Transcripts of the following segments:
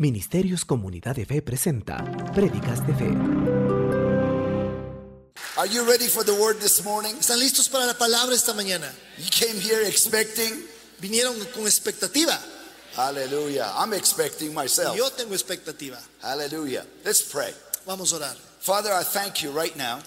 Ministerios Comunidad de Fe presenta Prédicas de Fe. Are you ready for the word this morning? ¿Están listos para la palabra esta mañana? You came here expecting. Vinieron con expectativa. Hallelujah. I'm expecting myself. Yo tengo expectativa. Hallelujah. Let's pray. Vamos a orar. Father, I thank you right now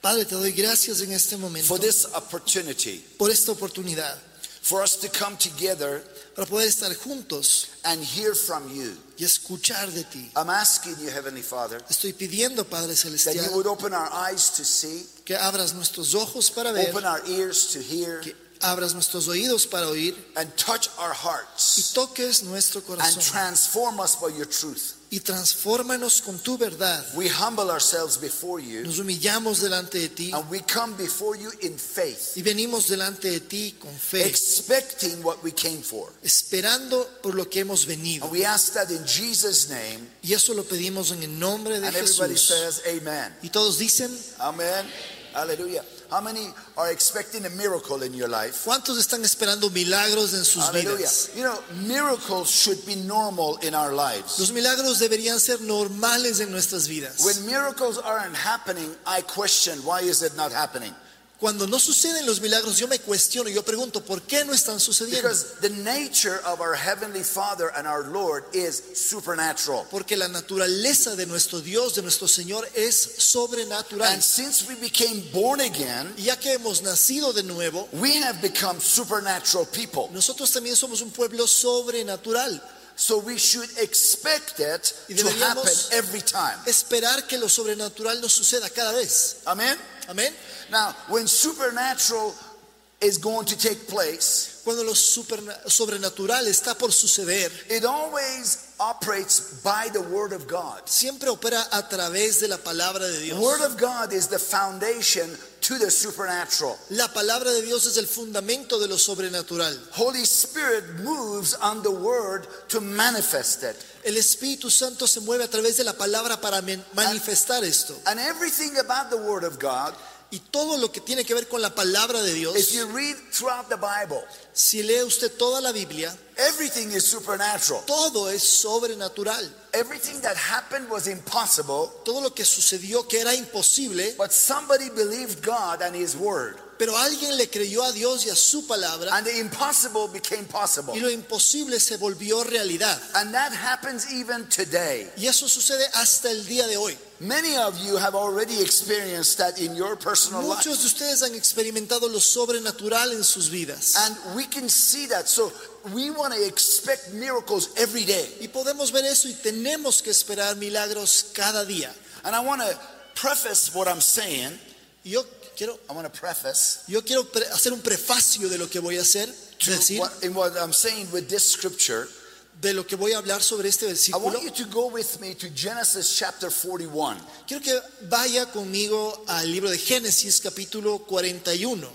Padre, te doy gracias en este momento for this opportunity por esta oportunidad for us to come together para poder estar juntos and hear from you. y escuchar de ti. I'm asking you, Heavenly Father, Estoy pidiendo, Padre that you Celestial, would open our eyes to see, que abras nuestros ojos para ver, open our ears to hear, que abras nuestros oídos para oír and touch our y hearts toques nuestro and corazón transform us by your truth. Y transfórmanos con tu verdad. We humble ourselves before you Nos humillamos delante de ti and we come before you in faith. y venimos delante de ti con fe, expecting what we came for. esperando por lo que hemos venido. And we ask that in Jesus' name, Y eso lo pedimos en el nombre de and everybody Jesús. says, Amen. Y todos dicen, Amen. Hallelujah. How many are expecting a miracle in your life? ¿cuántos están esperando milagros en sus Hallelujah. vidas? You know, miracles should be normal in our lives. Los milagros deberían ser normales en nuestras vidas. When miracles aren't happening, I question why is it not happening? Cuando no suceden los milagros, yo me cuestiono, yo pregunto, ¿por qué no están sucediendo? Because the nature of our heavenly Father and our Lord is supernatural. Porque la naturaleza de nuestro Dios, de nuestro Señor, es sobrenatural. And since we became born again, ya que hemos nacido de nuevo, we have become supernatural people. nosotros también somos un pueblo sobrenatural. So we should expect it to happen every time. Esperar que lo sobrenatural nos suceda cada vez. Amen? Amén. Now, when supernatural is going to take place, Cuando lo sobrenatural está por suceder, it always operates by the Word of God. siempre opera a través de la palabra de Dios. The Word of God is the foundation to the supernatural. La palabra de Dios es el fundamento de lo sobrenatural. Holy Spirit moves on the Word to manifest it. El Espíritu Santo se mueve a través de la palabra para manifestar esto. And everything about the Word of God, Y todo lo que tiene que ver con la palabra de Dios, if you read throughout the Bible, si lee usted toda la Biblia, everything is supernatural. todo es sobrenatural. Everything that happened was impossible, Todo lo que sucedió que era imposible, but somebody believed God and His Word. Pero alguien le creyó a Dios y a su palabra And the impossible became possible. y lo imposible se volvió realidad. And that happens even today. Y eso sucede hasta el día de hoy. Many of you have already experienced that in your personal life. Muchos de ustedes han experimentado lo sobrenatural en sus vidas. And we can see that. So we want to expect miracles every day. Y podemos ver eso y tenemos que esperar milagros cada día. And I want to preface what I'm saying. Yo quiero, I want to preface yo quiero hacer un prefacio de lo que voy a hacer, to decir, what, in what I'm saying with this scripture. de lo que voy a hablar sobre este I versículo. want you to go with me to Genesis chapter 41. Quiero que vaya conmigo al libro de Génesis capítulo 41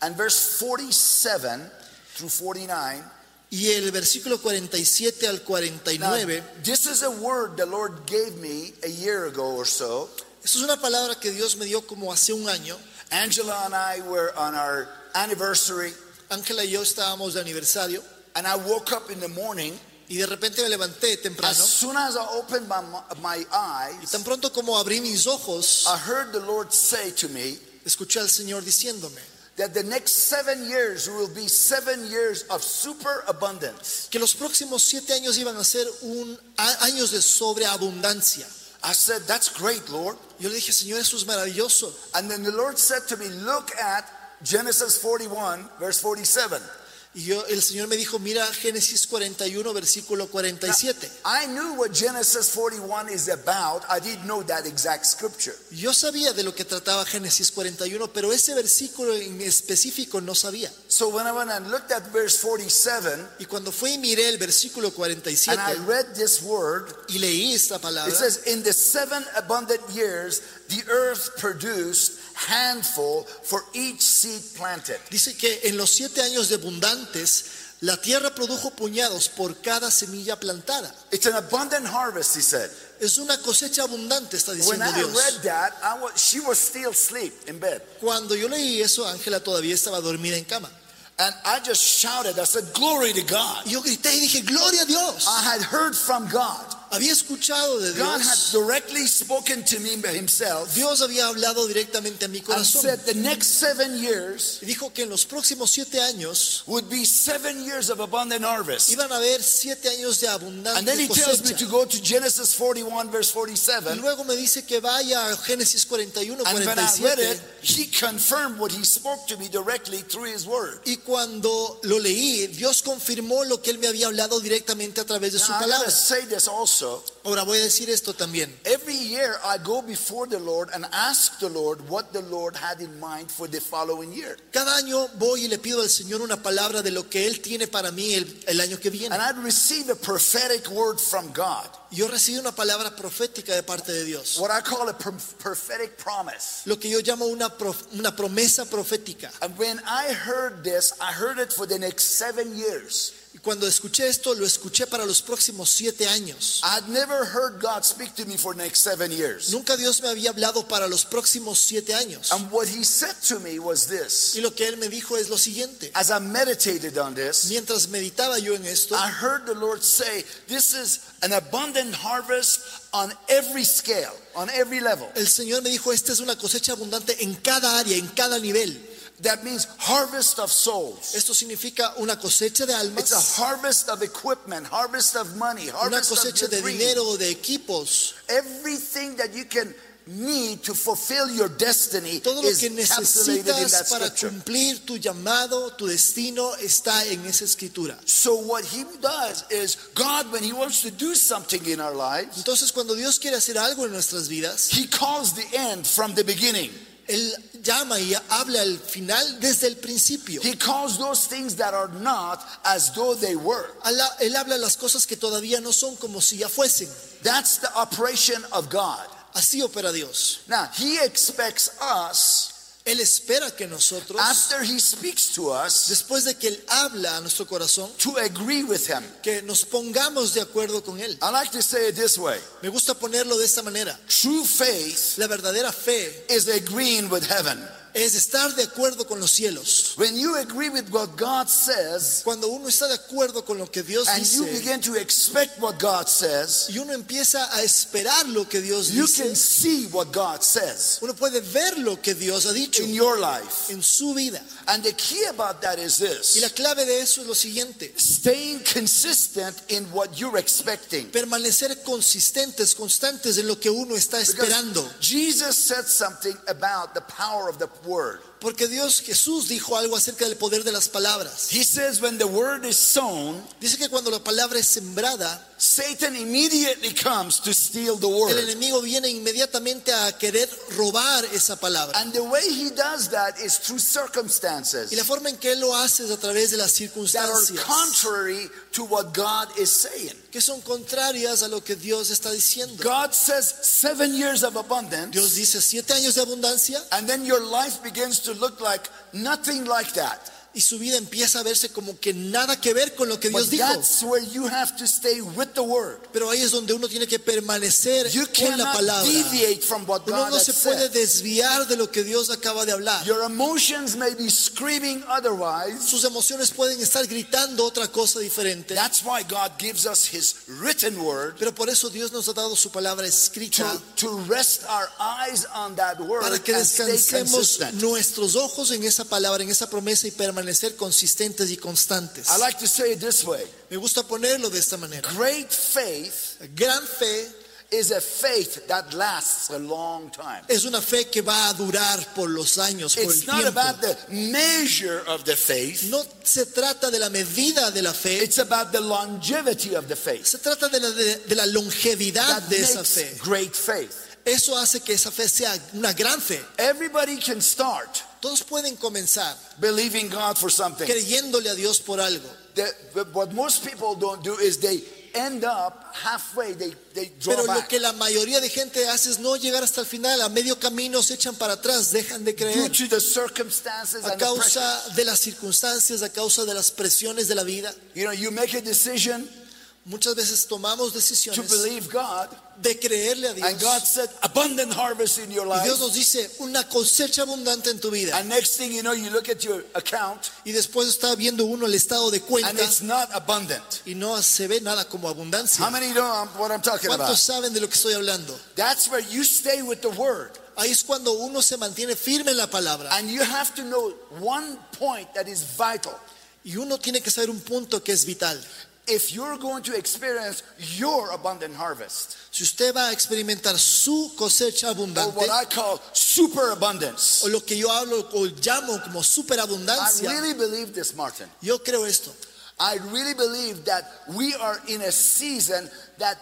And verse 47 through 49. y el versículo 47 al Now, 49. this is a word the Lord gave me a year ago or so. Esto es una palabra que Dios me dio como hace un año. Angela and I were on our anniversary, Ángela y yo estábamos de aniversario and I woke up in the morning. y de repente me levanté temprano As soon as I opened my, my y eyes, tan pronto como abrí mis ojos, I heard the Lord say to me escuché al Señor diciéndome that the next seven years will be seven years of superabundance. que los próximos siete años iban a ser un, años de sobreabundancia. I said, That's great, Lord. Yo le dije, Señor, eso es maravilloso. And then the Lord said to me, Look at Genesis 41, verse 47. Y yo, el Señor me dijo, mira Génesis 41, versículo 47. I knew what Genesis 41 is about. I didn't know that exact scripture. Yo sabía de lo que trataba Génesis 41, pero ese versículo en específico no sabía. So when I went and looked at verse 47, Y cuando fui y miré el versículo and 47 I read this word, y leí esta palabra, it says, In the seven abundant years, the earth produced handful for each seed planted. dice que en los siete años de abundantes, la tierra produjo puñados por cada semilla plantada. It's an abundant harvest, he said. Es una cosecha abundante, está When diciendo I Dios. read that, I was, she was still asleep in bed. Cuando yo leí eso, Ángela todavía estaba dormida en cama. And I just shouted, I said, Glory to God. Yo grité y dije, gloria a Dios. I had heard from God. Había escuchado de God had directly spoken to me by himself Dios había hablado directamente a mi and corazón. said the next seven years Y dijo que en los próximos siete años would be seven years of abundant harvest. iban a haber siete años de abundante And then he abundante tells me to go to Genesis 41, verse Y luego me dice que vaya a Génesis 41, And when I read it, he confirmed what he spoke to me directly through his word. Y cuando lo leí, Dios confirmó lo que él me había hablado directamente a través de su Now, I gotta say this also. Ahora voy a decir esto también. Every year I go before the Lord and ask the Lord what the Lord had in mind for the following year. Cada año voy y le pido al Señor una palabra de lo que Él tiene para mí el, el año que viene. And I'd receive a prophetic word from God, Yo recibí una palabra profética de parte de Dios. what I call a pro- prophetic promise. Lo que yo llamo una, prof- una promesa profética. And when I heard this, I heard it for the next seven years. Y cuando escuché esto, lo escuché para los próximos siete años. I'd never heard God speak to me for the next seven years. Nunca Dios me había hablado para los próximos siete años. And what he said to me was this. Y lo que Él me dijo es lo siguiente. As I meditated on this, Mientras meditaba yo en esto, I heard the Lord say, This is an abundant harvest on every scale, on every level. el Señor me dijo, esta es una cosecha abundante en cada área, en cada nivel. That means harvest of souls. Esto significa una cosecha de almas. It's a harvest of equipment, harvest of money, harvest of cosecha your de dinero, de equipos. Everything that you can need to fulfill your destiny Todo lo is que encapsulated in that necesitas para scripture. cumplir tu llamado, tu destino, está en esa escritura. So what he does is God, when he wants to do something in our lives, Entonces, cuando Dios quiere hacer algo en nuestras vidas, he calls the end from the beginning. Él llama y habla al final desde el principio. He calls those things that are not as though they were. Él habla las cosas que todavía no son como si ya fuesen. That's the operation of God. Así opera Dios. Now, he expects us, Él espera que nosotros, after he speaks to us, después de que Él habla a nuestro corazón, to agree with him. que nos pongamos de acuerdo con Él. I like to say it this way Me gusta ponerlo de esta manera. true faith La verdadera fe is agreeing with heaven. Es estar de acuerdo con los cielos. When you agree with what God says Cuando uno está de acuerdo con lo que Dios and you begin to expect what God says, y uno empieza a esperar lo que Dios you dice, can see what God says uno puede ver lo que Dios ha dicho in your life. en su vida. And the key about that is Y la this clave de eso es lo siguiente. staying consistent in what you're expecting. Permanecer consistentes, constantes en lo que uno está esperando. Because Jesus said something about the power of the word. Porque Dios Jesús dijo algo acerca del poder de las palabras. He says when the word is sown, Dice que cuando la palabra es sembrada, Satan immediately comes to steal the el word. enemigo viene inmediatamente a querer robar esa palabra. And the way he does that is through circumstances Y la forma en que él lo hace es a través de las that are circunstancias contrary to what God is saying. que son contrarias a lo que Dios está diciendo. God says seven years of abundance, Dios dice siete años de abundancia and then your life begins to look like nothing like that. Y su vida empieza a verse como que nada que ver con lo que But Dios dijo. that's where you have to stay with the word. Pero ahí es donde uno tiene que permanecer You con la palabra. deviate from what Uno God no se puede said. desviar de lo que Dios acaba de hablar. Your emotions may be screaming otherwise. Sus emociones pueden estar gritando otra cosa diferente. That's why God gives us His written word Pero por eso Dios nos ha dado su palabra escrita to, to rest our eyes on that word para que descansemos nuestros ojos en esa palabra, en esa promesa y permanecer consistentes y constantes. I like to say it this way Me gusta ponerlo de esta manera. great faith Gran fe is a faith that lasts a long time. es una fe que va a durar por los años, por el It's not tiempo. about the measure of the faith, No se trata de la medida de la fe, it's about the longevity of the faith. se trata de la, de, de la longevidad That de esa fe. great faith. Eso hace que esa fe sea una gran fe. Everybody can start Todos pueden comenzar believing God for something. creyéndole a Dios por algo. The- but what most people don't do is they end up halfway, they, they draw Pero lo back. que la mayoría de gente hace es no llegar hasta el final, a medio camino se echan para atrás, dejan de Due creer to the circumstances a and the causa de las circunstancias, a causa de las presiones de la vida. You know, you make a decision, Muchas veces tomamos to decisiones believe God, de creerle a and God Dios. said, abundant harvest in your Y life. Dios nos dice una cosecha abundante en tu vida. And next thing you know, you look at your account, Y después está viendo uno el estado de and cuenta it's not abundant. y no se ve nada como How abundancia. many know what I'm talking about? ¿Cuántos saben de lo que estoy hablando? That's where you stay with the word. Ahí es cuando uno se mantiene firme en la palabra. And you have to know one point that is vital. Y uno tiene que saber un punto que es vital. If you're going to experience your abundant harvest, Si usted va a experimentar su cosecha abundante, or what I call superabundance, o lo que yo hablo o llamo como I really believe this, Martin. yo creo esto. I really believe that we are in a season that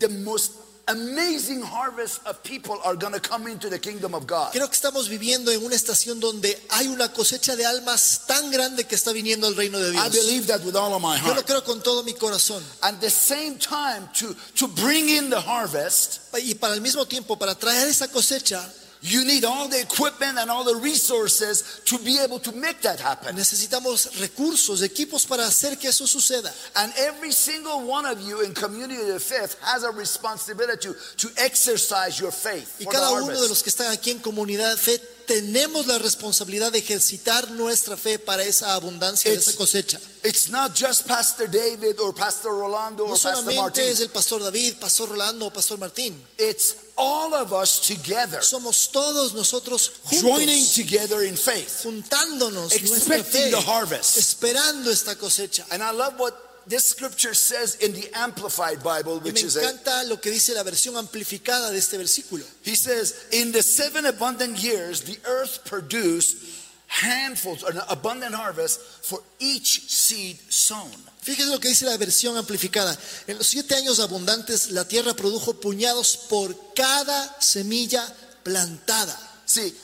the most amazing harvest of people are going to come into the kingdom of God. Creo que estamos viviendo en una estación donde hay una cosecha de almas tan grande que está viniendo al reino de I believe that with all of my heart. Yo lo creo con todo mi corazón. At the same time, to, to bring in the harvest, Y para el mismo tiempo, para traer esa cosecha, you need all the equipment and all the resources to be able to make that happen. necesitamos recursos, equipos para hacer que eso suceda. And every single one of you in Community of Faith has a responsibility to, to exercise your faith Y cada uno de los que están aquí en comunidad de fe tenemos la responsabilidad de ejercitar nuestra fe para esa abundancia, It's- esa cosecha. It's not just Pastor David or Pastor Rolando or No Pastor solamente Martin. es el pastor David, pastor Rolando o pastor Martín. It's all of us together, Somos todos nosotros juntos. joining together in faith, juntándonos nuestra expecting fe, the harvest. esperando esta cosecha. And I love what this scripture says in the Amplified Bible, which is a, lo que dice la versión amplificada de este versículo. he says, in the seven abundant years, the earth produced handfuls, an abundant harvest for each seed sown. Fíjese lo que dice la versión amplificada. En los siete años abundantes, la tierra produjo puñados por cada semilla plantada. See,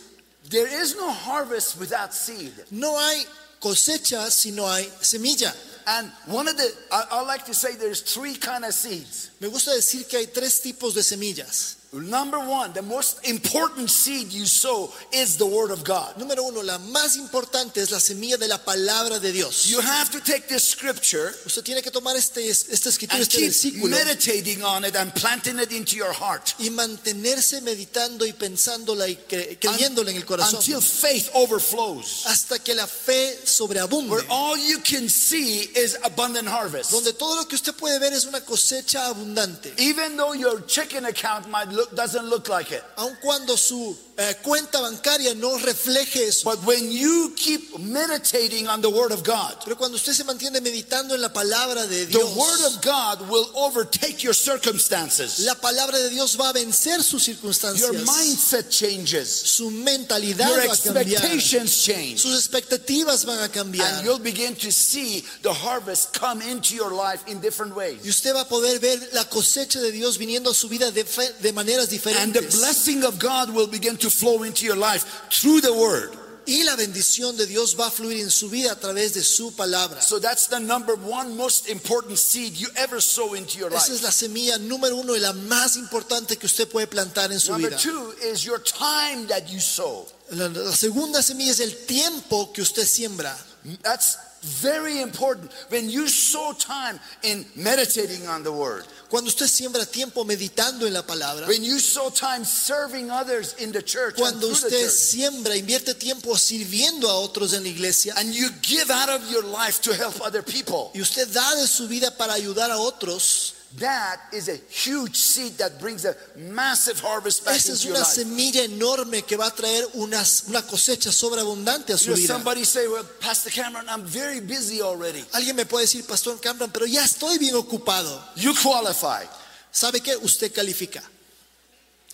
there is no harvest without seed. No hay cosecha si no hay semilla. And one of the, I, I like to say there's three kind of seeds. Me gusta decir que hay tres tipos de semillas. Number one, the most important seed you sow is the word of God. Número uno, la más importante es la semilla de la palabra de Dios. You have to take this scripture Usted tiene que tomar este, esta escritura, and este keep versículo meditating on it and planting it into your heart y mantenerse meditando y pensándola y cre- creyéndola en el corazón until faith overflows. hasta que la fe sobreabunde. Where all you can see is abundant harvest. Donde todo lo que usted puede ver es una cosecha abundante. Even though your checking account might look doesn't look like it. Aun cuando su eh, cuenta bancaria no refleje eso. But when you keep meditating on the word of God, Pero cuando usted se mantiene meditando en la palabra de the Dios, word of God will overtake your circumstances. la palabra de Dios va a vencer sus circunstancias. Your mindset changes. Su mentalidad Your va a cambiar. expectations change. Sus expectativas van a And you'll begin to see the harvest come into your life in different Y ways. usted va a poder ver la cosecha de Dios viniendo a su vida de, de maneras And the diferentes. blessing of God will begin to flow into your life through the word. Y la bendición de Dios va a fluir en su vida a través de su palabra. So that's the number one most important seed you ever sow into your Esa life. es la semilla número uno y la más importante que usted puede plantar en su Number vida. two is your time that you sow. La, la segunda semilla es el tiempo que usted siembra. That's very important. When you sow time in meditating on the word, Cuando usted siembra tiempo meditando en la palabra, when you sow time serving others in the church, and cuando usted siembra, invierte tiempo sirviendo a otros en la iglesia and you give out of your life to help other people, y usted da de su vida para ayudar a otros, that is a huge seed that brings a massive harvest back esa es into your una life. semilla enorme que va a traer una, una cosecha sobreabundante a You su know, vida. somebody say, "Well, Pastor Kamran, I'm very busy already." Alguien me puede decir, Pastor Kamran, pero ya estoy bien ocupado. You qualify. ¿Sabe qué? Usted califica.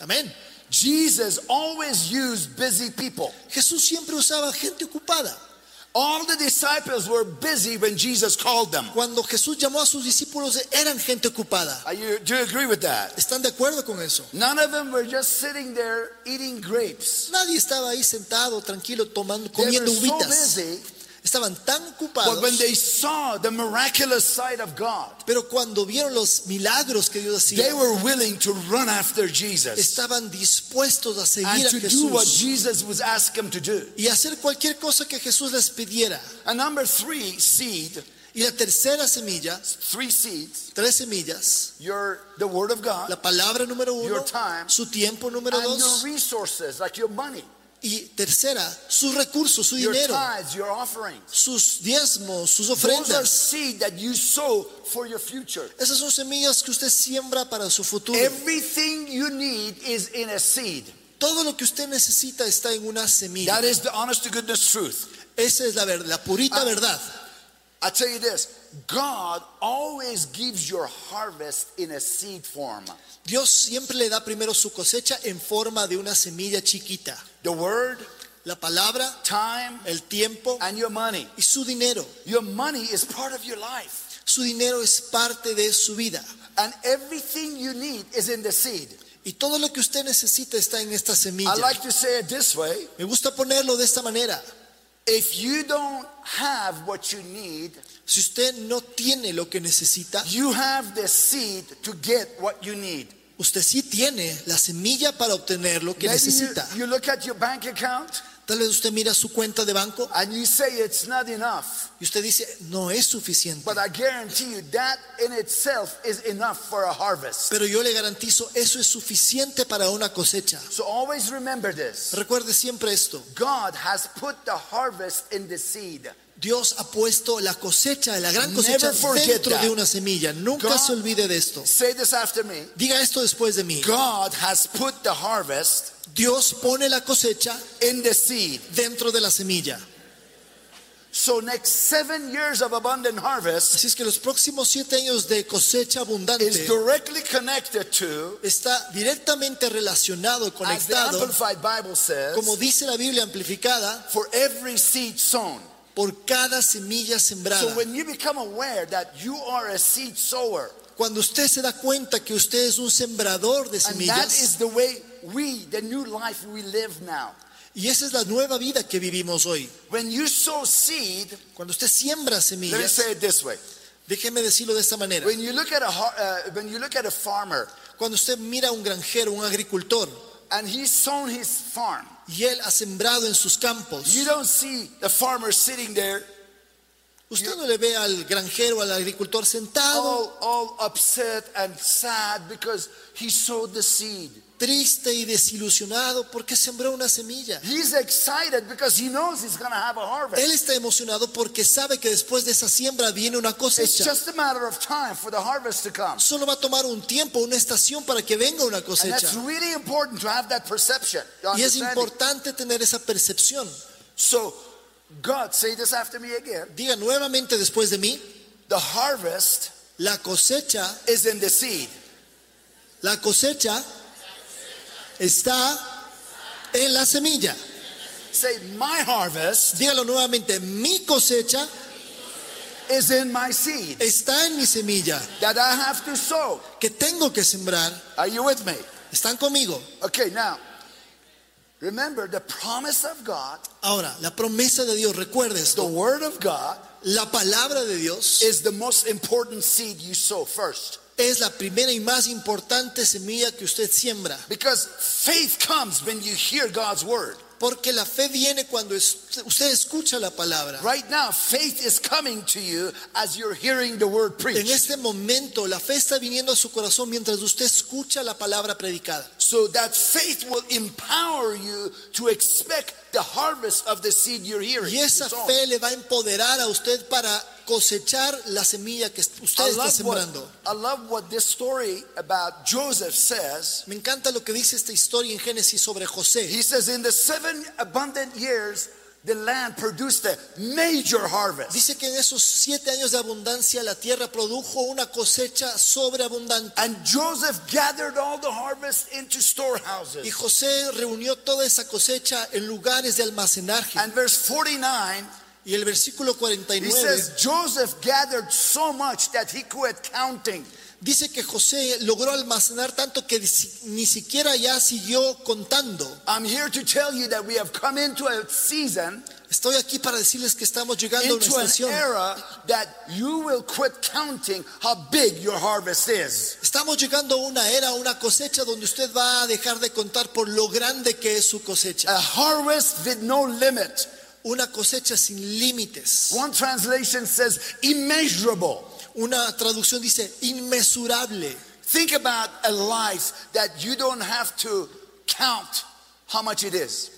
Amén. Jesus always used busy people. Jesús siempre usaba gente ocupada. All the disciples were busy when Jesus called them. Cuando Jesús llamó a sus discípulos, eran gente ocupada. Are you, do you agree with that? ¿Están de acuerdo con eso? None of them were just sitting there eating grapes. Nadie estaba ahí sentado, tranquilo, tomando, They comiendo were so busy, Estaban tan but when they saw the miraculous sight of God, Pero cuando vieron los milagros que Dios they were willing to run after Jesus estaban dispuestos a seguir and a to do what Jesús was asking them to do. y hacer cualquier cosa que Jesús les pidiera. And number three, seed, Y la tercera semilla, three seeds, tres semillas, your the word of God, la palabra número uno, Your time. su tiempo número and your resources, like your money, y tercera, sus recursos, su your dinero, tithes, your offerings. sus diezmos, sus ofrendas. seed that you sow for your future. Esas son semillas que usted siembra para su futuro. Everything you need is in a seed. Todo lo que usted necesita está en una semilla. That is the honest to goodness truth. Esa es la verdad, la purita Ah. verdad. I tell you this God always gives your harvest in a seed form. Dios siempre le da primero su cosecha en forma de una semilla chiquita. The word, La palabra, time, el tiempo and your money. y su dinero. Your money is part of your life. Su dinero es parte de su vida. And everything you need is in the seed. Y todo lo que usted necesita está en esta I semilla. like to say it this way Me gusta ponerlo de esta manera. if you don't have what you need, Si usted no tiene lo que necesita, you have the seed to get what you need. Usted sí tiene la semilla para obtener lo que Maybe you, necesita. you look at your bank account Tal vez usted mira su cuenta de banco and you say it's not enough. y usted dice, no es suficiente. But I guarantee you that in itself is enough for a harvest. Pero yo le garantizo, eso es suficiente para una cosecha. So always remember this. Recuerde siempre esto. God has put the harvest in the seed. Dios ha puesto la cosecha, la gran cosecha dentro de una semilla. Nunca God- se olvide de esto. Say this after me. Diga esto después de mí. God has put the harvest Dios pone la cosecha in the seed. dentro de la semilla. So next seven years of abundant harvest Así es que los próximos siete años de cosecha abundante is directly connected to, está directamente relacionado y as the conectado, Amplified Bible says, como dice la Biblia amplificada, for every seed sown. Por cada semilla So sembrada. when you become aware that you are a seed sower, Cuando usted se da cuenta que usted es un sembrador de and that semillas, is the way we, the new life we live now. y esa es la nueva vida que vivimos hoy. When you sow seed, Cuando usted siembra let me semillas, say it this way. déjeme decirlo de esta manera. When you look at a uh, when you look at a farmer Cuando usted mira a un granjero, un agricultor, and he's sown his farm, y él ha sembrado en sus campos, you don't see the farmer sitting there. Usted no le ve al granjero, al agricultor sentado, all, all upset and sad because he sowed the seed. Triste y desilusionado porque sembró una semilla. He's excited because he knows he's going to have a harvest. Él está emocionado porque sabe que después de esa siembra viene una It's cosecha. just a matter of time for the harvest to come. Solo va a tomar un tiempo, una estación para que venga una And cosecha. that's really important to have that perception. Y es importante tener esa percepción. So, God, say this after me again. Diga nuevamente después de mí, The harvest la cosecha, is in the seed. la cosecha está en la semilla. Say, my harvest Dígalo nuevamente, mi cosecha is in my seed está en mi semilla that I have to sow. que tengo que sembrar. Are you with me? ¿Están conmigo? Okay, now, remember the promise of God, Ahora, la promesa de Dios, recuerde the word of God, la palabra de Dios is the most important seed you sow first. Es la primera y más importante semilla que usted siembra. Because faith comes when you hear God's word. Porque la fe viene cuando usted escucha la palabra. Right now, faith is coming to you as you're hearing the word En preached. este momento la fe está viniendo a su corazón mientras usted escucha la palabra predicada. So that faith will empower you to expect the harvest of the seed you're hearing. Y esa fe le va a empoderar a usted para cosechar la semilla que usted I está love, what, sembrando. I love what this story about Joseph says. Me encanta lo que dice esta historia en Génesis sobre José. He says, In the seven abundant years, the land produced a major harvest. Dice que en esos siete años de abundancia la tierra produjo una cosecha sobreabundante. And Joseph gathered all the harvest into Y storehouses. José reunió toda esa cosecha en lugares de almacenaje. And verse 49, Y el versículo he 49 says, Joseph gathered so much that he quit counting. dice que José logró almacenar tanto que ni siquiera ya siguió contando. I'm here to tell you that we have come into a season, Estoy aquí para decirles que llegando a una estación. Estamos llegando a una era, una cosecha donde usted va a dejar de contar por lo grande que es su cosecha. A harvest with no limit. Una cosecha sin límites. One translation says immeasurable. Una traducción dice inmesurable. Think about a life that you don't have to count how much it is.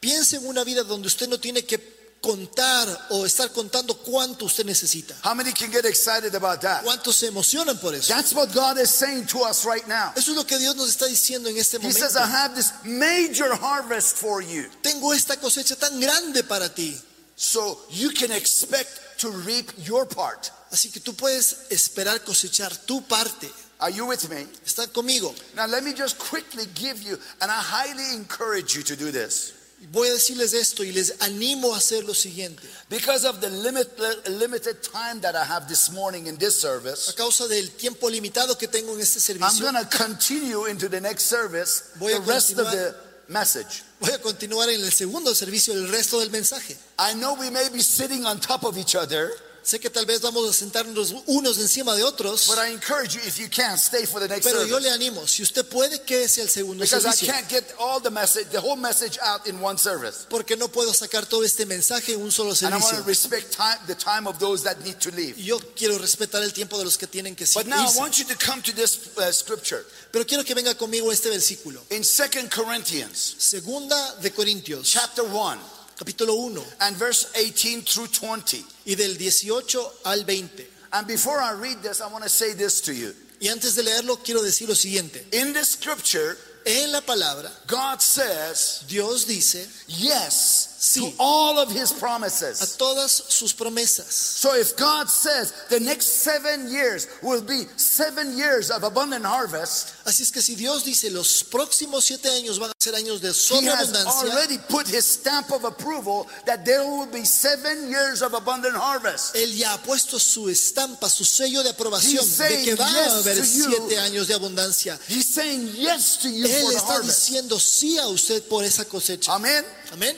Piense en una vida donde usted no tiene que contar o estar contando cuánto usted necesita. How many can get excited about that? ¿Cuántos se emocionan por eso? That's what God is saying to us right now. Eso es lo que Dios nos está diciendo en este He says. I have this major harvest for you. Tengo esta cosecha tan grande para ti. So you can expect to reap your part. Así que tú puedes esperar cosechar tu parte. Are you with me? ¿Están conmigo? Now, let me just quickly give you, and I highly encourage you to do this. Voy a decirles esto y les animo a hacer lo siguiente. Because of the limit, limited time that I have this morning in this A service, causa del tiempo limitado que tengo en este I'm servicio, going to continue into the next service Voy a the rest of the message. voy a continuar en el segundo servicio el resto del mensaje. I know we may be sitting on top of each other, Sé que tal vez vamos a sentarnos unos encima de otros, but I encourage you, if you can, stay for the next pero yo le animo, si usted puede, quédese al segundo Because I servicio, can't get all the message, the whole message out in one service. porque no puedo sacar todo este mensaje en un solo And I want to servicio. respect time, the time of those that need to leave. Y Yo quiero respetar el tiempo de los que tienen que But now I irse. want you to come to this uh, scripture. Pero quiero que venga conmigo este versículo. In Second Corinthians Segunda de Corintios, chapter 1 capítulo 1, and verse 18 through 20. y del 18 al 20. And before I read this, I want to say this to you. Y antes de leerlo, quiero decir lo siguiente. In the scripture, En la palabra, God says Dios dice yes to all of his promises. a todas sus promesas. So if God says the next seven years will be seven years of abundant harvest, Así es que si Dios dice los próximos siete años van a ser años de He has already put His stamp of approval that there will be seven years of abundant harvest. Él ya ha puesto su estampa, su sello de aprobación He's de saying que va yes a haber to you. siete años de abundancia. He's saying yes to you Él for the está harvest. diciendo sí a usted por esa cosecha. Amen. Amén.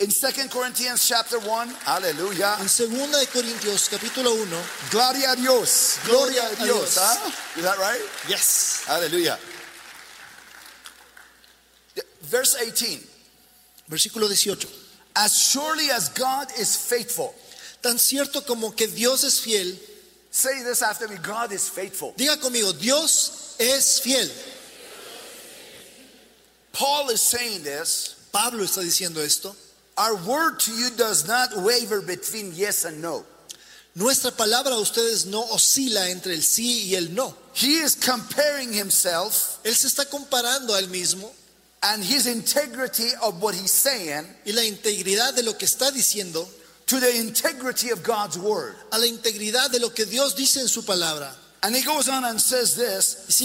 In 2 Corinthians chapter 1, hallelujah. En segunda de Corintios capítulo 1, Gloria a Dios. Gloria a Gloria a Dios. Dios. Huh? Is that right? yes. Hallelujah. Verse 18. Versículo 18. As surely as God is faithful. Tan cierto como que Dios es fiel, Say this after me God is faithful. diga conmigo, Dios es fiel. Paul is saying this. Pablo está diciendo esto. Our word to you does not waver between yes and no. Nuestra palabra a ustedes no oscila entre el sí y el no. He is comparing himself Él se está comparando a él mismo and his integrity of what he's saying y la integridad de lo que está diciendo to the integrity of God's word. a la integridad de lo que Dios dice en su palabra. And he goes on and says this.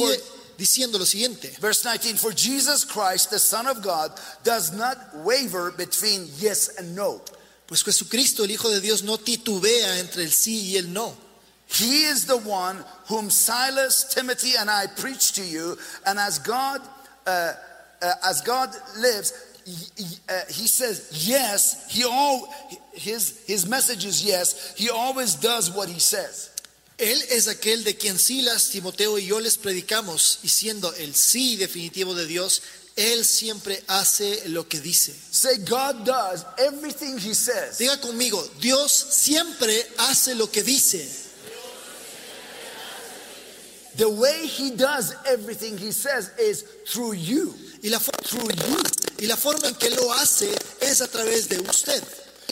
Y sigue for- diciendo lo siguiente. verse 19 For Jesus Christ, the Son of God, does not waver between yes and no. Pues Jesucristo, el Hijo de Dios, no titubea entre el sí y el no. He is the one whom Silas, Timothy, and I preach to you. And as God, uh, uh, as God lives, uh, he says yes. He all his his message is yes. He always does what he says. Él es aquel de quien Silas, Timoteo y yo les predicamos, y siendo el sí definitivo de Dios, Él siempre hace lo que dice. Say God does everything He says. Diga conmigo, Dios siempre hace lo que dice. The way He does everything He says is through you. Y la, for- y la forma en que lo hace es a través de usted.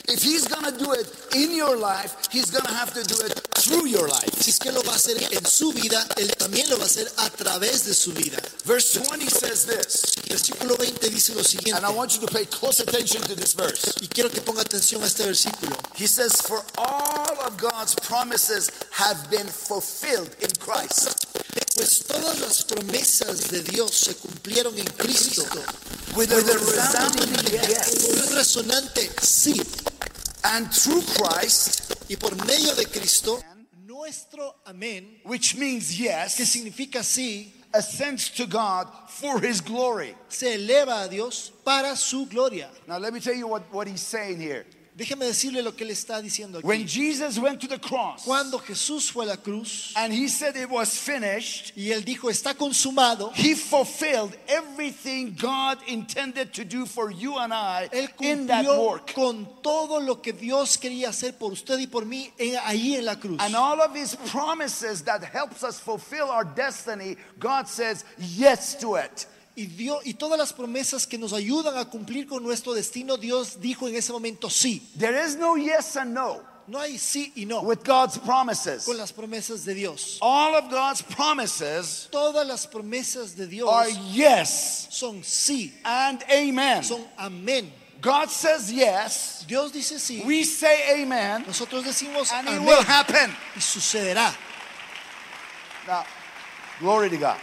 If He's gonna do it in your life, He's gonna have to do it through your life. Si es que lo va a hacer en su vida, Él también lo va a hacer a través de su vida. Verse 20 says this, Versículo 20 dice lo siguiente, and I want you to pay close attention to this verse. y quiero que ponga atención a este versículo. He says, For all of God's promises have been fulfilled in Christ. Pues todas las promesas de Dios se cumplieron en Cristo. With a resounding yes. Un resonante sí. And through Christ, Y por medio de Cristo, nuestro amén, which means yes, que significa sí, ascends to God for His glory. se eleva a Dios para su gloria. Now, let me tell you what, what he's saying here. Déjeme decirle lo que él está diciendo aquí. When Jesus went to the cross Cuando Jesús fue a la cruz and he said it was finished, y él dijo, está consumado, he fulfilled everything God intended to do for you and I él in that work. con todo lo que Dios quería hacer por usted y por mí en- ahí en la cruz. And all of his promises that helps us fulfill our destiny, God says yes to it. Y, Dios, y todas las promesas que nos ayudan a cumplir con nuestro destino, Dios dijo en ese momento sí. There is no yes and no No hay sí y no with God's promises. con las promesas de Dios. All of God's promises Todas las promesas de Dios are yes son sí, and amen. son amén. God says yes, Dios dice sí, we say amen, nosotros decimos and it will happen. y sucederá. Now, glory to God.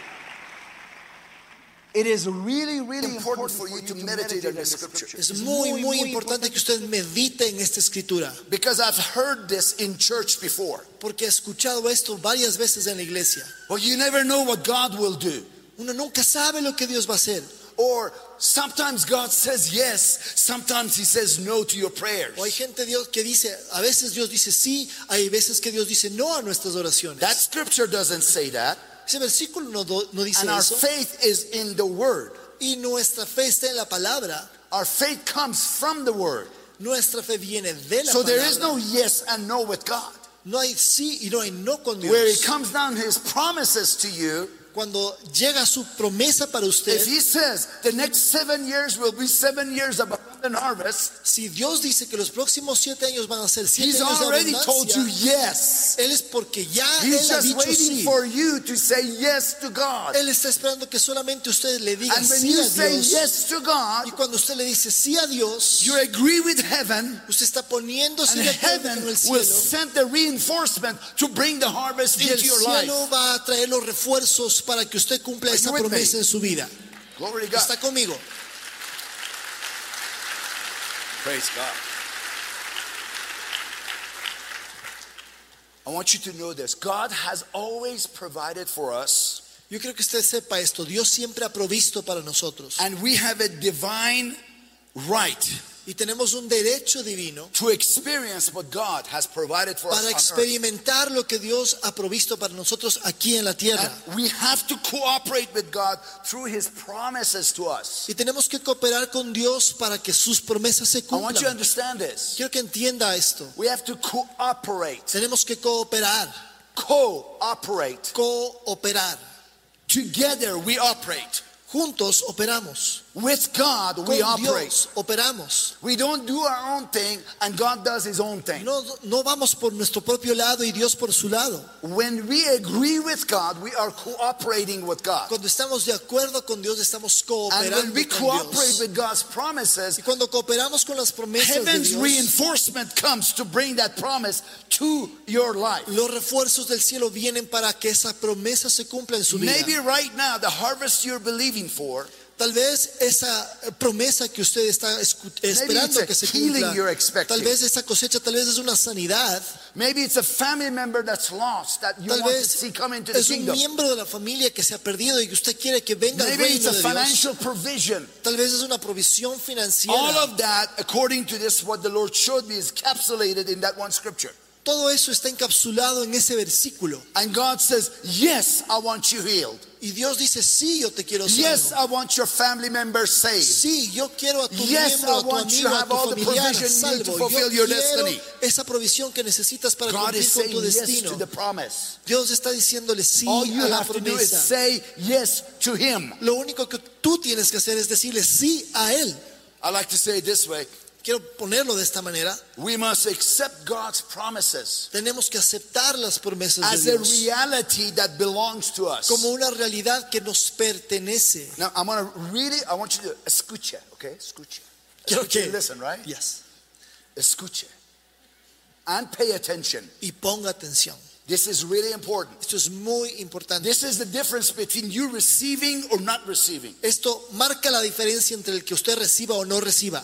It is really, really important for you to meditate on the scripture. Es muy, muy importante que usted medite en esta escritura, Because I've heard this in church before. porque he escuchado esto varias veces en la iglesia. Well, you never know what God will do. Uno nunca sabe lo que Dios va a hacer. Or sometimes God says yes, sometimes He says no to your prayers. O hay gente Dios que dice, a veces Dios dice sí, hay veces que Dios dice no a nuestras oraciones. That scripture doesn't say that. Ese versículo no, no dice And our eso. faith is in the Word. Y nuestra fe está en la palabra. Our faith comes from the Word. Nuestra fe viene de la So palabra. there is no yes and no with God. No hay sí y no hay no con Dios. Where He comes down His promises to you, Cuando llega su promesa para usted, if He says the next seven years will be seven years of abundant harvest, si Dios dice que los próximos siete años van a ser siete He's años de already told you yes. Él es porque ya He's Él ha just dicho waiting sí. for you to say yes to God. Él está esperando que solamente usted le diga And when sí you a say Dios. yes to God, Y cuando usted le dice sí a Dios, you agree with heaven, usted está poniéndose and de acuerdo heaven con el will send the reinforcement to bring the harvest Y into your life. cielo va a traer los refuerzos para que usted cumpla Are esa promesa en su vida. Glory to God. ¿Está conmigo? Praise God. I want you to know this. God has always provided for us, Yo quiero que usted sepa esto. Dios siempre ha provisto para nosotros. and we have a divine right Y tenemos un derecho divino to experience what God has provided for para experimentar lo que Dios ha provisto para nosotros aquí en la tierra. And we have to cooperate with God through His promises to us. Y tenemos que cooperar con Dios para que sus promesas se I want you to cumplan. understand this. Quiero que entienda esto. We have to cooperate, Tenemos que cooperar, cooperate. cooperar. Together we operate. Juntos operamos. With God Con we operate. Operamos. We don't do our own thing and God does His own thing. No, no vamos por nuestro propio lado y Dios por su lado. When we agree with God, we are cooperating with God. Cuando estamos de acuerdo con Dios, estamos And when we con cooperate Dios. with God's promises, Y cuando cooperamos con las promesas de heaven's Dios, reinforcement comes to bring that promise to your life. los refuerzos del cielo vienen para que esa promesa se cumpla en su vida. Maybe right now, the harvest you're believing for, Tal vez esa promesa que usted está esperando it's que se cumpla, tal vez esa cosecha, tal vez es una sanidad, maybe it's a family member that's lost that you tal want to vez see come into the es un kingdom. miembro de la familia que se ha perdido y que usted quiere que venga al Maybe it's reino a de Dios. financial provision. Tal vez es una provisión All financiera. of that, according to this, what the Lord showed me, is encapsulated in that one scripture. Todo eso está encapsulado en ese versículo. And God says, Yes, I want you healed. Y Dios dice, sí, yo te quiero sano. Yes, I want your family members saved. Sí, yo quiero a tu Yes, miembro, I a tu you a tu familiar to salvo. fulfill Yo your quiero destiny. esa provisión que necesitas para God is cumplir con saying tu yes destino. to the promise. Dios está diciéndole sí All you a la have to do is promesa. say yes to Him. Lo único que tú tienes que hacer es decirle sí a Él. I like to say it this way Quiero ponerlo de esta manera. we must accept God's promises Tenemos que aceptar las promesas as de a Dios reality that belongs to us. como una realidad que nos pertenece. Now, I'm going to really, I want you to escucha, okay? Escucha. Quiero Escucha que and listen, right? Yes. Escucha. And pay attention. Y ponga atención. This is really important. Esto es muy importante. This is the difference between you receiving or not receiving. Esto marca la diferencia entre el que usted reciba o no reciba.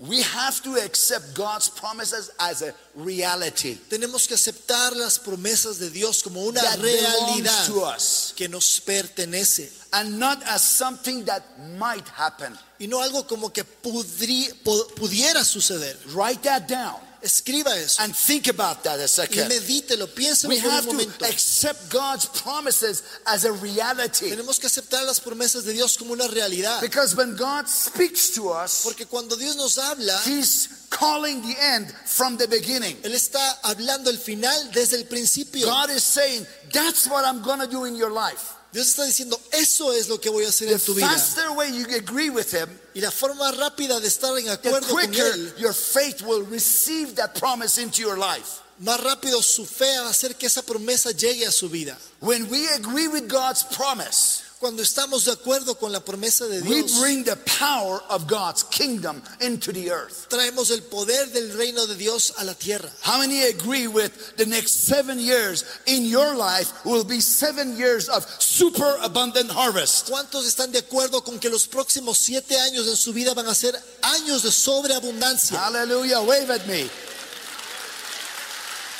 We have to accept God's promises as a reality Tenemos que aceptar las promesas de Dios como una that realidad to us que nos pertenece and not as something that might happen. y no algo como que pudri- pudiera suceder. Write that down Escriba eso and think about that a y second. medítelo, piénselo We por have un to accept God's promises as a reality Tenemos que aceptar las promesas de Dios como una realidad. because when God speaks to us, Porque cuando Dios nos habla, He's calling the end from the beginning. Él está hablando el final desde el principio. God is saying, That's what I'm going to do in your life. Dios está diciendo, eso es lo que voy a hacer The en tu vida. faster way you agree with Him, Y la forma rápida de estar en the acuerdo con quicker Él, your faith will receive that promise into your life. más rápido su fe va a hacer que esa promesa llegue a su vida. When we agree with God's promise, Cuando estamos de acuerdo con la promesa de we Dios, bring the power of God's kingdom into the earth. traemos el poder del reino de Dios a la tierra. How many agree with the next seven years in your life will be seven years of super abundant harvest? ¿Cuántos están de acuerdo con que los próximos siete años en su vida van a ser años de sobreabundancia? Hallelujah. Wave at me.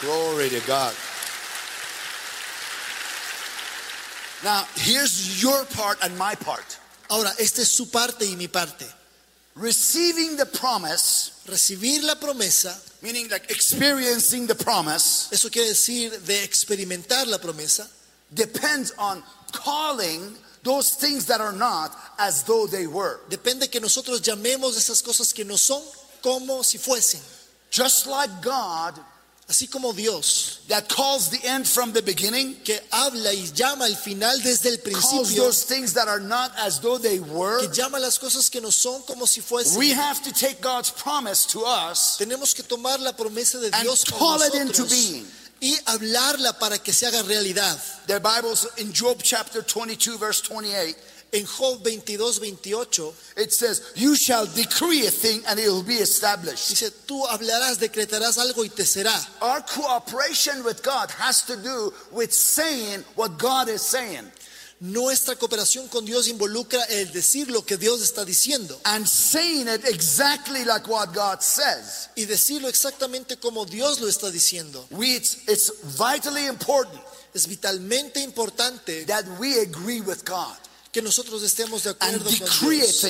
Glory to God. Now, here's your part and my part. Ahora, esta es su parte y mi parte. Receiving the promise, Recibir la promesa, meaning like experiencing the promise, eso quiere decir de experimentar la promesa, depends on calling those things that are not as though they were. depende que nosotros llamemos esas cosas que no son como si fuesen. Just like God Así como Dios, that calls the end from the beginning, que habla y llama al final desde el calls those things that are not as though they were. que llama las cosas que no son como si fuesen. We have to take God's promise to us Tenemos que tomar la promesa de and Dios para call it into being. y hablarla para que se haga realidad. The Bible's in Job chapter 22, verse 28. En Job 22, 28 It says, You shall decree a thing and it will be established. dice, tú hablarás, decretarás algo y te será. Our cooperation with God has to do with saying what God is saying Nuestra cooperación con Dios involucra el decir lo que Dios está diciendo and saying it exactly like what God says. y decirlo exactamente como Dios lo está diciendo. We, it's, it's vitally important Es vitalmente importante that we agree with God. Que nosotros estemos de acuerdo con Dios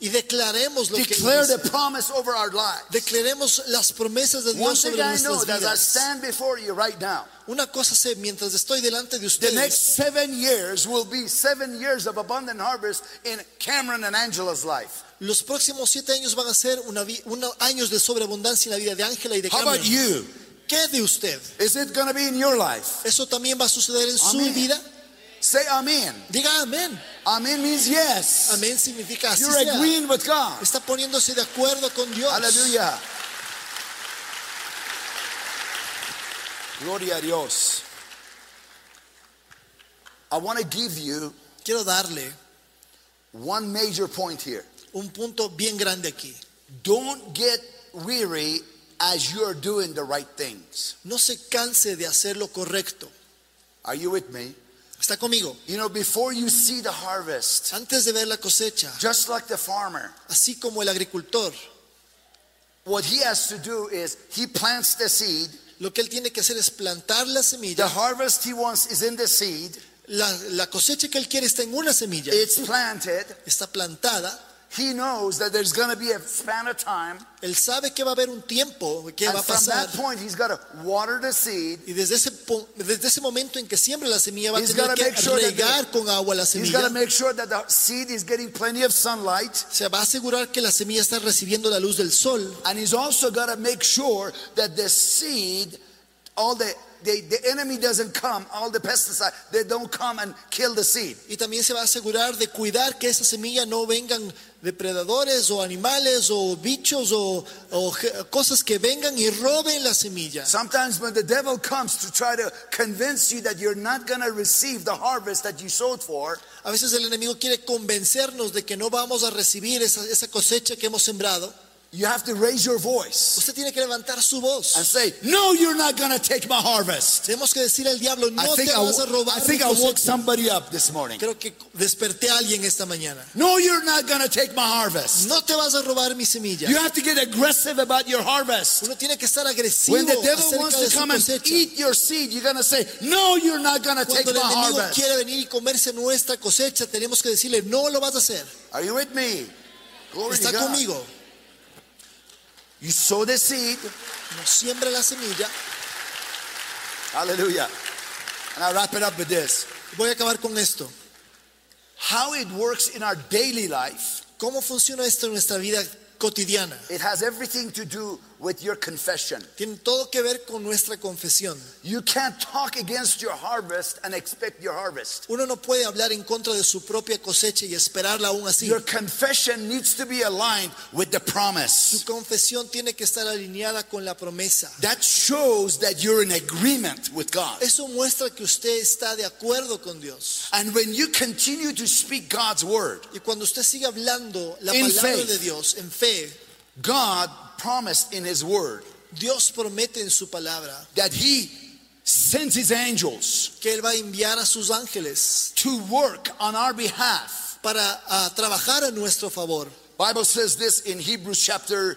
y declaremos lo que Declare the promise over our lives. Declaremos las promesas de Dios sobre nuestras vidas. stand before you right now, Una cosa sé, mientras estoy delante de the ustedes, next seven years will be seven years of abundant harvest in Cameron and Angela's life. los próximos siete años van a ser una vi- una- años de sobreabundancia en la vida de Ángela y de How about Cameron. you? ¿Qué de usted? Is it going to be in your life? ¿Eso también va a suceder en su vida? Say amen. Diga amén. Amen means yes. Amén significa así You're sea. agreeing with God. Está poniéndose de acuerdo con Dios. Hallelujah. Gloria a Dios. I want to give you Quiero darle one major point here. un punto bien grande aquí. Don't get weary as you're doing the right things. No se canse de hacer lo correcto. Are you with me? ¿Está conmigo? You know, before you see the harvest, Antes de ver la cosecha, just like the farmer, así como el agricultor, what he has to do is he plants the seed. lo que él tiene que hacer es plantar la The semilla. harvest he wants is in the seed. La, la cosecha que él quiere está en una semilla. It's planted. Está plantada. He knows that there's going to be a span of time. Él sabe que va a haber un tiempo que And va a from that point, he's got to water the seed. Y desde ese, desde ese momento en que siembra la semilla va a tener que sure regar con agua la He's semilla. got to make sure that the seed is getting plenty of sunlight. Se va a asegurar que la semilla está recibiendo la luz del sol. And he's also got to make sure that the seed, all the, the, the enemy doesn't come, all the pesticide, they don't come and kill the seed. Y también se va a asegurar de cuidar que esa semilla no vengan depredadores o animales o bichos o, o cosas que vengan y roben la semilla. Sometimes when the devil comes to try to convince you that you're not going to receive the harvest that you sowed for, A veces el enemigo quiere convencernos de que no vamos a recibir esa, esa cosecha que hemos sembrado. You have to raise your voice Usted tiene que levantar su voz. and say, No, you're not going to take my harvest. Tenemos que al diablo, I no te think, I, vas a robar I, think I woke somebody up this morning. Creo que desperté a alguien esta mañana. No, you're not going to take my harvest. No te vas a robar mi semilla. You have to get aggressive about your harvest. Uno tiene que estar agresivo When the devil wants to come and eat your seed, you're going to say, No, you're not going to take Cuando el my enemigo harvest. quiere venir y comerse nuestra cosecha, tenemos que decirle, no lo vas a hacer. Are you with me? Glory Está conmigo. You sow the seed. No siembra la semilla. Hallelujah. And I'll wrap it up with this. Voy a acabar con esto. How it works in our daily life, ¿Cómo funciona esto en nuestra vida cotidiana? it has everything to do with your confession. Tiene todo que ver con nuestra confesión. You can't talk against your harvest and expect your harvest. Uno no puede hablar en contra de su propia cosecha y esperarla aún así. Your confession needs to be aligned with the Su promise. confesión tiene que estar alineada con la promesa. That shows that you're in agreement with God. Eso muestra que usted está de acuerdo con Dios. And when you continue to speak God's word, Y cuando usted sigue hablando la palabra faith. de Dios en fe, God promised in His word Dios promete en su palabra that He sends His angels que Él va a enviar a sus ángeles to work on our behalf. para ah, trabajar a nuestro favor. Bible says this in Hebrews chapter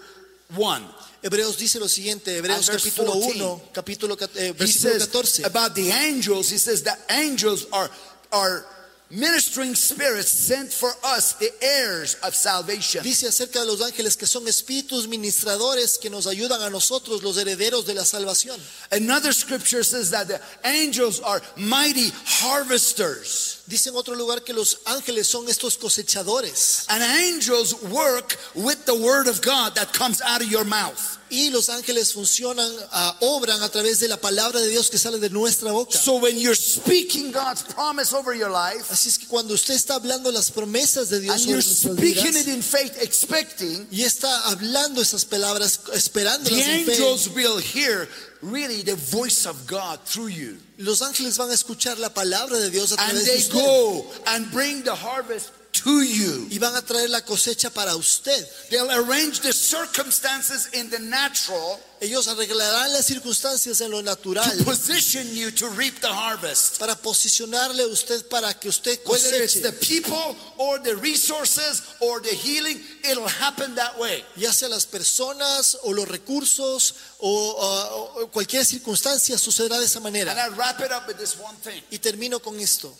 1. Hebreos dice lo siguiente, Hebreos capítulo 1, capítulo eh, versículo 14. about the angels, he says that angels are, are ministering spirits sent for us, the heirs of salvation. Dice acerca de los ángeles que son espíritus ministradores que nos ayudan a nosotros, los herederos de la salvación. Another scripture says that the angels are mighty harvesters. Dice en otro lugar que los ángeles son estos cosechadores And angels work with the word of God that comes out of your mouth. y los ángeles funcionan, ah, obran a través de la palabra de Dios que sale de nuestra boca. So when you're speaking God's promise over your life, Así es que cuando usted está hablando las promesas de Dios and you're speaking vidas, it in faith, expecting, y está hablando esas palabras, the esperándolas en fe, angels will hear really the voice of God through you. los ángeles van a escuchar la palabra de Dios a And través de they usted go and bring the harvest to you. y van a traer la cosecha para usted. They'll arrange the circumstances in the natural Ellos arreglarán las circunstancias en lo natural to position you to reap the harvest. para posicionarle a usted para que usted Whether it's coseche, the people or the resources or the healing, it'll happen that way. ya sea las personas o los recursos o, o- o cualquier circunstancia sucederá de esa And manera. I wrap it up with this one thing. Y termino con esto.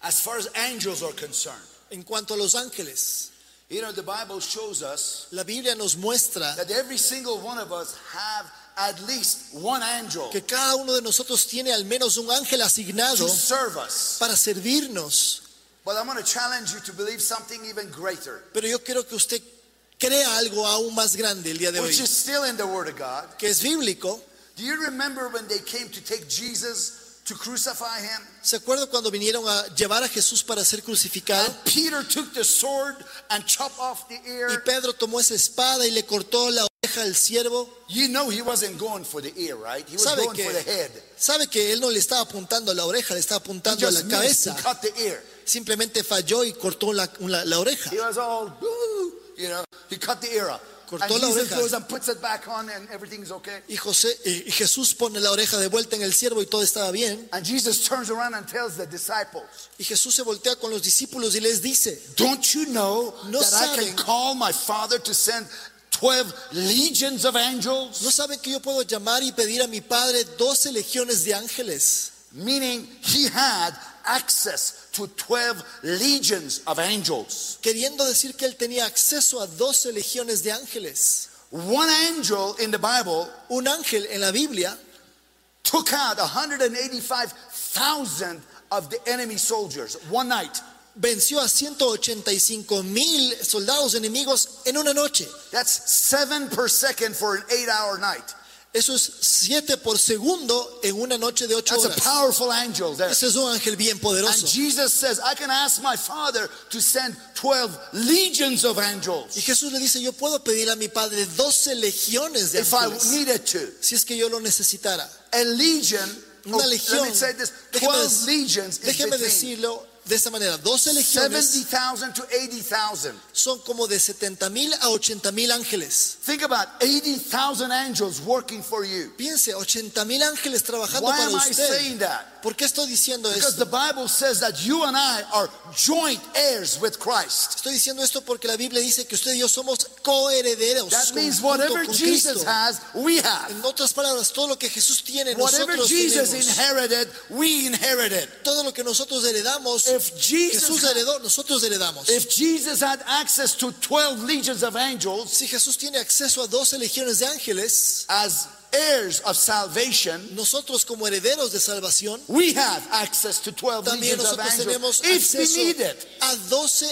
As far as angels are concerned, En cuanto a los ángeles, you know, the Bible shows us la Biblia nos muestra that every single one of us have at least one angel que cada uno de nosotros tiene al menos un ángel asignado to serve us. para servirnos. But I'm going to challenge you to believe something even greater, Pero yo quiero que usted crea algo aún más grande el día de hoy, which is still in the Word of God. que es bíblico. Do you remember when they came to take Jesus to crucify him? ¿Se acuerda cuando vinieron a llevar a Jesús para ser crucificado? And Peter took the sword and chopped off the Y ear. Pedro tomó esa espada y le cortó la oreja al siervo. You know he wasn't going for the ear, right? He was ¿Sabe going for the que, head. sabe que él no le estaba apuntando a la oreja, le estaba apuntando a la cabeza. Cut the ear. Simplemente falló y cortó la, la- la oreja. He was all, you know, he cut the ear off. Cortó and la Jesus oreja. and puts it back on and everything's okay. Y, José, y Jesús pone la oreja de vuelta en el siervo y todo estaba bien. And Jesus turns around and tells the disciples, Y Jesús se voltea con los discípulos y les dice, Don't you know No that I saben. can call my Father to send 12 legions of ¿no angels? saben que yo puedo llamar y pedir a mi Padre 12 legiones de ángeles? Meaning he had access to 12 legions of angels. Queriendo decir que él tenía acceso a 12 legiones de ángeles. One angel in the Bible Un ángel en la Biblia took out 185,000 of the enemy soldiers one night. venció a 185 mil soldados enemigos en una noche. That's seven per second for an eight hour night. Eso es 7 por segundo en una noche de 8 That's a horas. powerful angel there. Ese es un ángel bien And poderoso. Jesus says, I can ask my Father to send 12 legions of Y angels Jesús le dice, yo puedo pedir a mi Padre 12 legiones de if I ángeles needed to. si es que yo lo necesitara. A legion, Una oh, let legión. me say this Déjeme, 12 dec- legions is déjeme between decirlo, De esta manera, 12 legiones 70,000 to 80,000. son como de 70 mil a 80 mil ángeles. Think about 80,000 angels working for you. Piense, 80 mil ángeles trabajando Why para am I saying usted. that? ¿Por qué estoy diciendo Because the esto? Bible says that you and I are joint heirs with Christ. Estoy diciendo esto porque la Biblia dice que usted y yo somos coherederos. That means whatever con Jesus has, we have. En otras palabras, todo lo que Jesús tiene, Whatever nosotros Jesus tenemos. inherited, we inherited. Todo lo que nosotros heredamos, If Jesus Jesús heredó, nosotros heredamos. If Jesus had access to 12 legions of angels Si Jesús tiene acceso a 12 legiones de ángeles, as heirs of salvation, nosotros como herederos de salvación, we have access to 12 también legions of tenemos angels if we acceso need it. a 12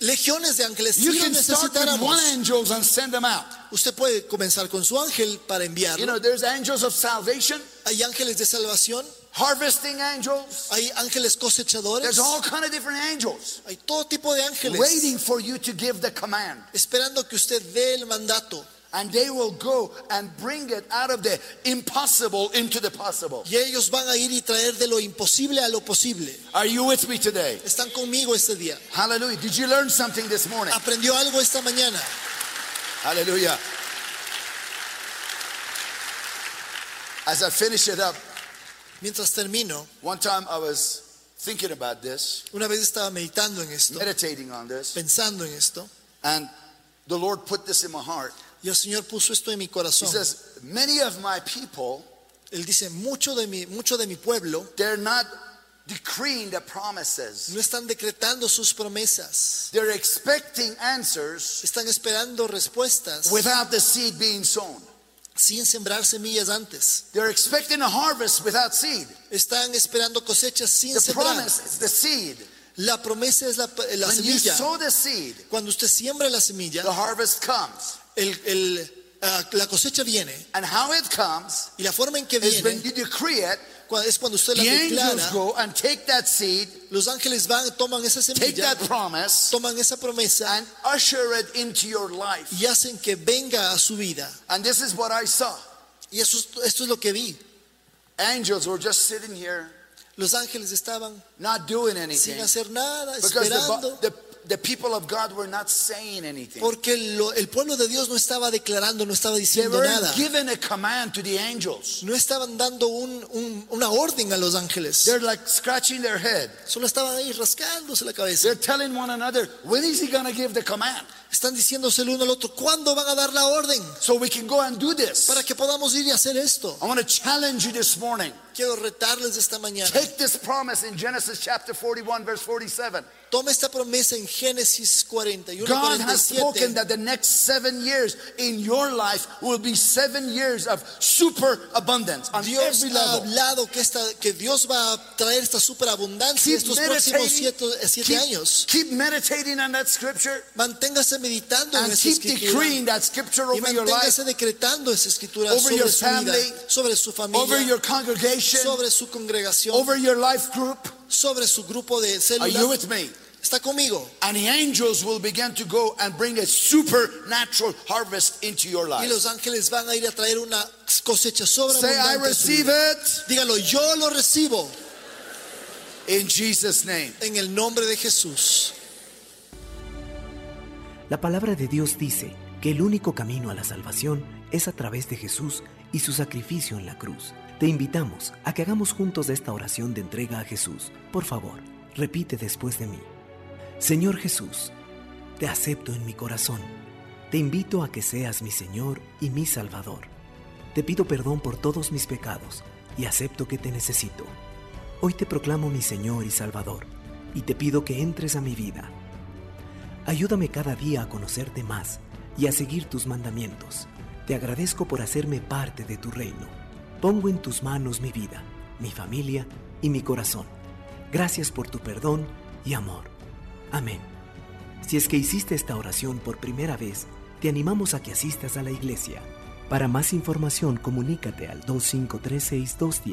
legiones de ángeles. You Si can start with one necesitáramos, angel and send them out. usted puede comenzar con su ángel para You know, there's angels of salvation, Hay ángeles de salvación, harvesting angels. hay ángeles cosechadores, There's all kind of different angels hay todo tipo de ángeles waiting for you to give the command. esperando que usted dé el mandato. And they will go and bring it out of the impossible into the possible. Y ellos van a ir y traer de lo imposible a lo posible. Are you with me today? Están conmigo este día. Hallelujah. Did you learn something this morning? Aprendió algo esta mañana. Hallelujah. As I finish it up, Mientras termino, one time I was thinking about this, una vez estaba meditando en esto, meditating on this, pensando en esto, and the Lord put this in my heart. y el Señor puso esto en mi He corazón. says, Many of my people, Él dice, mucho de mi, mucho de mi pueblo they're not decreeing the promises, no están decretando sus promesas, they're expecting answers están esperando respuestas without the seed being sown. Sin sembrar semillas antes. They're expecting a harvest without seed. Están esperando cosechas sin The sembrar. promise is the seed. La promesa es la, la When you semilla. sow the seed, Cuando usted siembra la semilla, the harvest comes. el- el, ah, la cosecha viene. And how it comes Y la forma en que is when viene you decree it, es cuando usted la declara. go and take that seed, Los ángeles van, toman esa take semilla, that promise, toman esa promesa and usher it into your life. y hacen que venga a su vida. And this is what I saw. Y eso, es- esto es lo que vi. Angels were just sitting here, Los ángeles estaban not doing sin anything. hacer nada, Because the, the, the people of God were not saying anything. Porque lo- el pueblo de Dios no estaba declarando, no estaba They diciendo were nada. giving a command to the angels. No estaban dando un- un- una orden a los ángeles. They're like scratching their head. Solo estaban ahí rascándose la cabeza. They're telling one another, when is he going to give the command? Están diciéndose el uno al otro, ¿cuándo van a dar la orden? So we can go and do this. Para que podamos ir y hacer esto. I want to challenge you this morning. Quiero retarles esta mañana. Take this promise in Genesis chapter 41, verse 47. Toma esta promesa en Génesis 41, God has spoken that the next seven years in your life will be seven years of super abundance on Dios every ha hablado que, esta, que Dios va a traer esta superabundancia Keep estos próximos meditating, siete, siete keep, años. keep meditating on that scripture Manténgase meditando en and esa keep escritura decreeing that scripture y over your life, manténgase decretando esa escritura over sobre your su vida, family, sobre su familia, over your congregation, sobre su congregación, over your life group. sobre su grupo de Are you with me? Está conmigo. And the angels will begin to go and bring a supernatural harvest into your life. Y los ángeles van a ir a traer una cosecha Say, I sobreabundante. a su receive it Dígalo, yo lo recibo in Jesus' name. en el nombre de Jesús. La palabra de Dios dice que el único camino a la salvación es a través de Jesús y su sacrificio en la cruz. Te invitamos a que hagamos juntos esta oración de entrega a Jesús. Por favor, repite después de mí. Señor Jesús, te acepto en mi corazón. Te invito a que seas mi Señor y mi Salvador. Te pido perdón por todos mis pecados y acepto que te necesito. Hoy te proclamo mi Señor y Salvador y te pido que entres a mi vida. Ayúdame cada día a conocerte más y a seguir tus mandamientos. Te agradezco por hacerme parte de tu reino. Pongo en tus manos mi vida, mi familia y mi corazón. Gracias por tu perdón y amor. Amén. Si es que hiciste esta oración por primera vez, te animamos a que asistas a la iglesia. Para más información, comunícate al 2536-210.